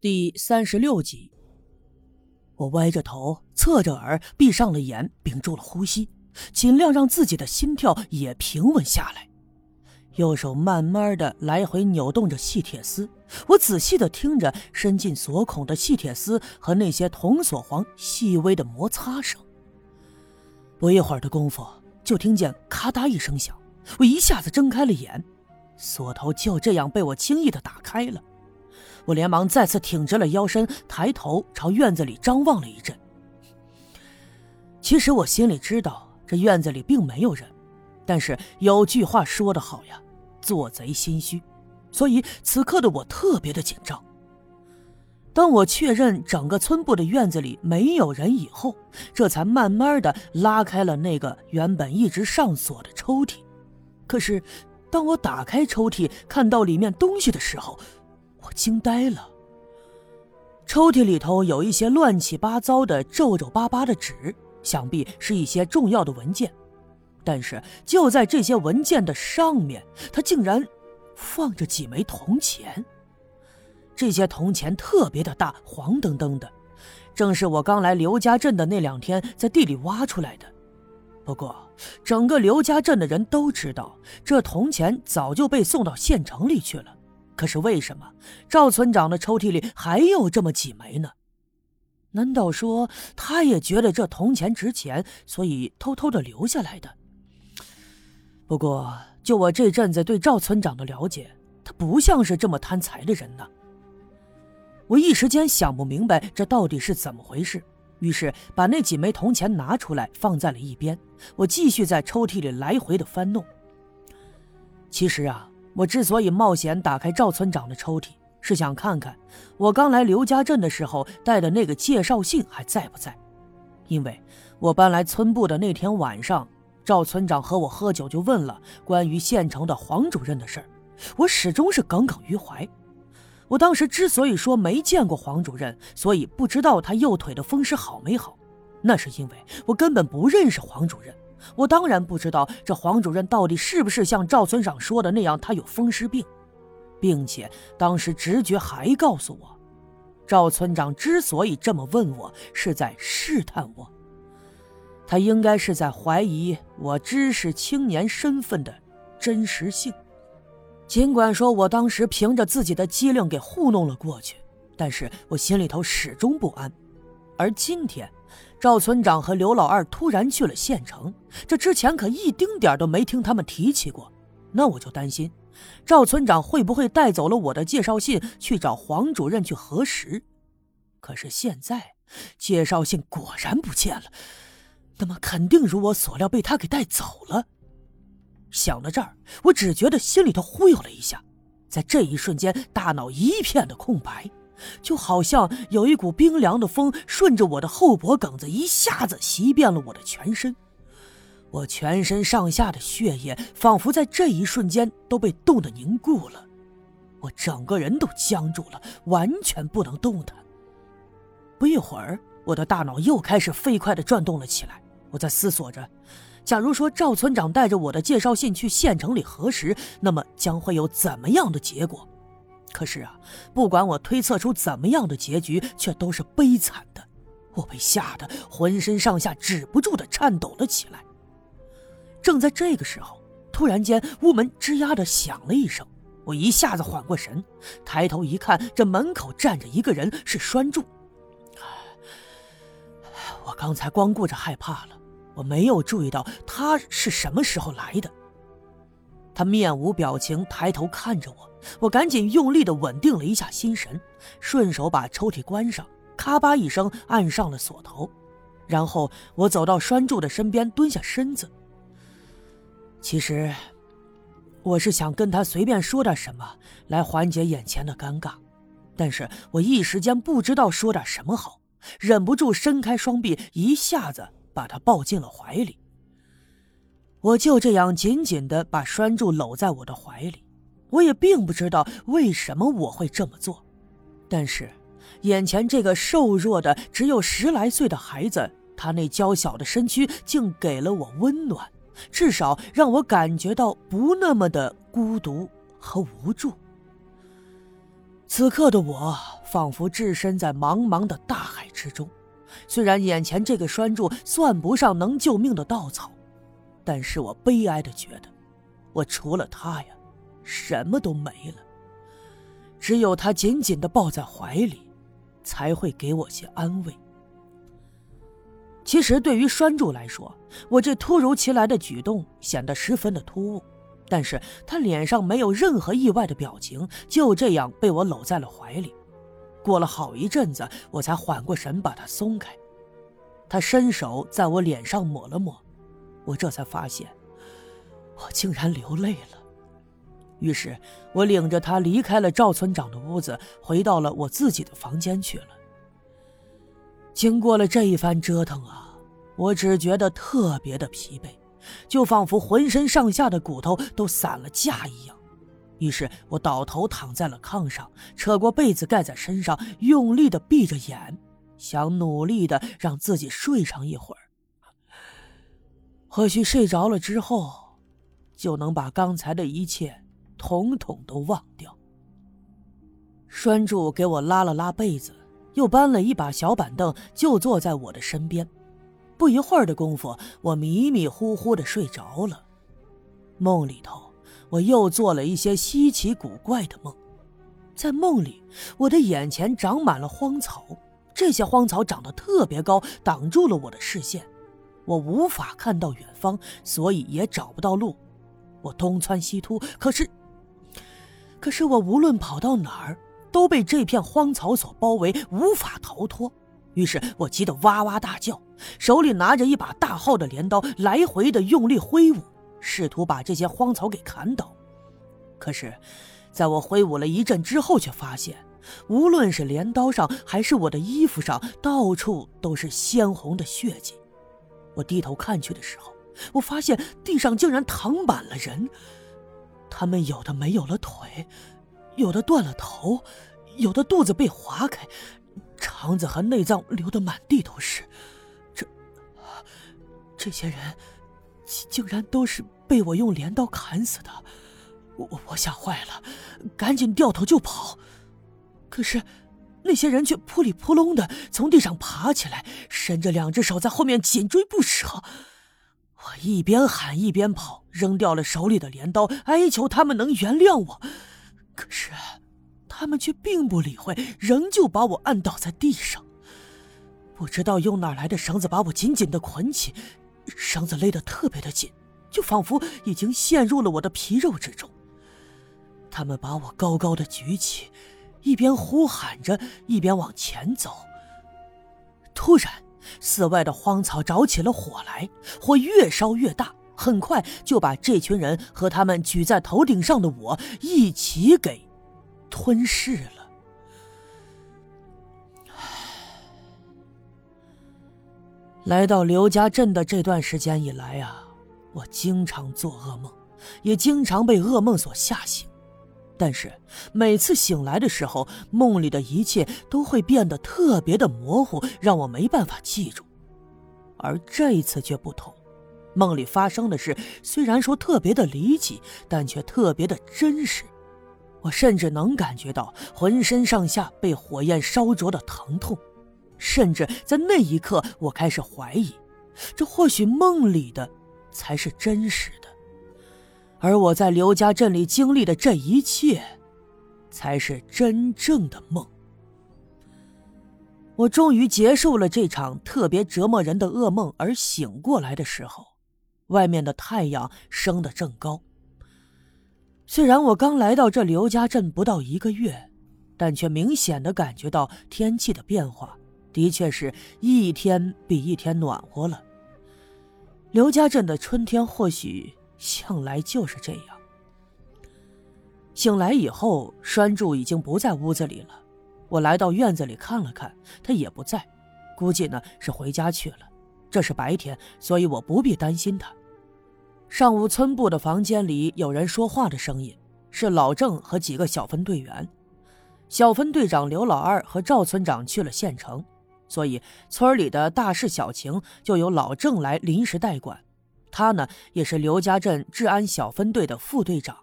第三十六集，我歪着头，侧着耳，闭上了眼，屏住了呼吸，尽量让自己的心跳也平稳下来。右手慢慢的来回扭动着细铁丝，我仔细的听着伸进锁孔的细铁丝和那些铜锁簧细微的摩擦声。不一会儿的功夫，就听见咔嗒一声响，我一下子睁开了眼，锁头就这样被我轻易的打开了。我连忙再次挺直了腰身，抬头朝院子里张望了一阵。其实我心里知道这院子里并没有人，但是有句话说得好呀，“做贼心虚”，所以此刻的我特别的紧张。当我确认整个村部的院子里没有人以后，这才慢慢的拉开了那个原本一直上锁的抽屉。可是，当我打开抽屉看到里面东西的时候，惊呆了。抽屉里头有一些乱七八糟的、皱皱巴巴的纸，想必是一些重要的文件。但是就在这些文件的上面，它竟然放着几枚铜钱。这些铜钱特别的大，黄澄澄的，正是我刚来刘家镇的那两天在地里挖出来的。不过，整个刘家镇的人都知道，这铜钱早就被送到县城里去了。可是为什么赵村长的抽屉里还有这么几枚呢？难道说他也觉得这铜钱值钱，所以偷偷的留下来的？不过就我这阵子对赵村长的了解，他不像是这么贪财的人呢。我一时间想不明白这到底是怎么回事，于是把那几枚铜钱拿出来放在了一边。我继续在抽屉里来回的翻弄。其实啊。我之所以冒险打开赵村长的抽屉，是想看看我刚来刘家镇的时候带的那个介绍信还在不在。因为我搬来村部的那天晚上，赵村长和我喝酒，就问了关于县城的黄主任的事儿。我始终是耿耿于怀。我当时之所以说没见过黄主任，所以不知道他右腿的风湿好没好，那是因为我根本不认识黄主任。我当然不知道这黄主任到底是不是像赵村长说的那样，他有风湿病，并且当时直觉还告诉我，赵村长之所以这么问我，是在试探我。他应该是在怀疑我知识青年身份的真实性。尽管说我当时凭着自己的机灵给糊弄了过去，但是我心里头始终不安。而今天。赵村长和刘老二突然去了县城，这之前可一丁点都没听他们提起过。那我就担心，赵村长会不会带走了我的介绍信去找黄主任去核实？可是现在，介绍信果然不见了，那么肯定如我所料被他给带走了。想到这儿，我只觉得心里头忽悠了一下，在这一瞬间，大脑一片的空白。就好像有一股冰凉的风顺着我的后脖梗子一下子袭遍了我的全身，我全身上下的血液仿佛在这一瞬间都被冻得凝固了，我整个人都僵住了，完全不能动弹。不一会儿，我的大脑又开始飞快地转动了起来，我在思索着：假如说赵村长带着我的介绍信去县城里核实，那么将会有怎么样的结果？可是啊，不管我推测出怎么样的结局，却都是悲惨的。我被吓得浑身上下止不住的颤抖了起来。正在这个时候，突然间屋门吱呀的响了一声，我一下子缓过神，抬头一看，这门口站着一个人，是栓柱。我刚才光顾着害怕了，我没有注意到他是什么时候来的。他面无表情，抬头看着我。我赶紧用力的稳定了一下心神，顺手把抽屉关上，咔吧一声按上了锁头，然后我走到栓柱的身边，蹲下身子。其实，我是想跟他随便说点什么来缓解眼前的尴尬，但是我一时间不知道说点什么好，忍不住伸开双臂，一下子把他抱进了怀里。我就这样紧紧的把栓柱搂在我的怀里。我也并不知道为什么我会这么做，但是，眼前这个瘦弱的只有十来岁的孩子，他那娇小的身躯竟给了我温暖，至少让我感觉到不那么的孤独和无助。此刻的我仿佛置身在茫茫的大海之中。虽然眼前这个栓柱算不上能救命的稻草，但是我悲哀的觉得，我除了他呀，什么都没了。只有他紧紧的抱在怀里，才会给我些安慰。其实对于栓柱来说，我这突如其来的举动显得十分的突兀，但是他脸上没有任何意外的表情，就这样被我搂在了怀里。过了好一阵子，我才缓过神，把他松开。他伸手在我脸上抹了抹，我这才发现，我竟然流泪了。于是，我领着他离开了赵村长的屋子，回到了我自己的房间去了。经过了这一番折腾啊，我只觉得特别的疲惫，就仿佛浑身上下的骨头都散了架一样。于是我倒头躺在了炕上，扯过被子盖在身上，用力的闭着眼，想努力的让自己睡上一会儿。或许睡着了之后，就能把刚才的一切统统都忘掉。栓柱给我拉了拉被子，又搬了一把小板凳，就坐在我的身边。不一会儿的功夫，我迷迷糊糊的睡着了，梦里头。我又做了一些稀奇古怪的梦，在梦里，我的眼前长满了荒草，这些荒草长得特别高，挡住了我的视线，我无法看到远方，所以也找不到路。我东窜西突，可是，可是我无论跑到哪儿，都被这片荒草所包围，无法逃脱。于是我急得哇哇大叫，手里拿着一把大号的镰刀，来回的用力挥舞。试图把这些荒草给砍倒，可是，在我挥舞了一阵之后，却发现，无论是镰刀上还是我的衣服上，到处都是鲜红的血迹。我低头看去的时候，我发现地上竟然躺满了人，他们有的没有了腿，有的断了头，有的肚子被划开，肠子和内脏流得满地都是。这，这些人。竟然都是被我用镰刀砍死的，我我吓坏了，赶紧掉头就跑。可是那些人却扑里扑隆的从地上爬起来，伸着两只手在后面紧追不舍。我一边喊一边跑，扔掉了手里的镰刀，哀求他们能原谅我。可是他们却并不理会，仍旧把我按倒在地上。不知道用哪来的绳子把我紧紧的捆起。绳子勒得特别的紧，就仿佛已经陷入了我的皮肉之中。他们把我高高的举起，一边呼喊着，一边往前走。突然，寺外的荒草着起了火来，火越烧越大，很快就把这群人和他们举在头顶上的我一起给吞噬了。来到刘家镇的这段时间以来啊，我经常做噩梦，也经常被噩梦所吓醒。但是每次醒来的时候，梦里的一切都会变得特别的模糊，让我没办法记住。而这一次却不同，梦里发生的事虽然说特别的离奇，但却特别的真实。我甚至能感觉到浑身上下被火焰烧灼的疼痛。甚至在那一刻，我开始怀疑，这或许梦里的才是真实的，而我在刘家镇里经历的这一切，才是真正的梦。我终于结束了这场特别折磨人的噩梦，而醒过来的时候，外面的太阳升得正高。虽然我刚来到这刘家镇不到一个月，但却明显的感觉到天气的变化。的确是一天比一天暖和了。刘家镇的春天或许向来就是这样。醒来以后，栓柱已经不在屋子里了。我来到院子里看了看，他也不在，估计呢是回家去了。这是白天，所以我不必担心他。上午村部的房间里有人说话的声音，是老郑和几个小分队员。小分队长刘老二和赵村长去了县城。所以，村里的大事小情就由老郑来临时代管。他呢，也是刘家镇治安小分队的副队长。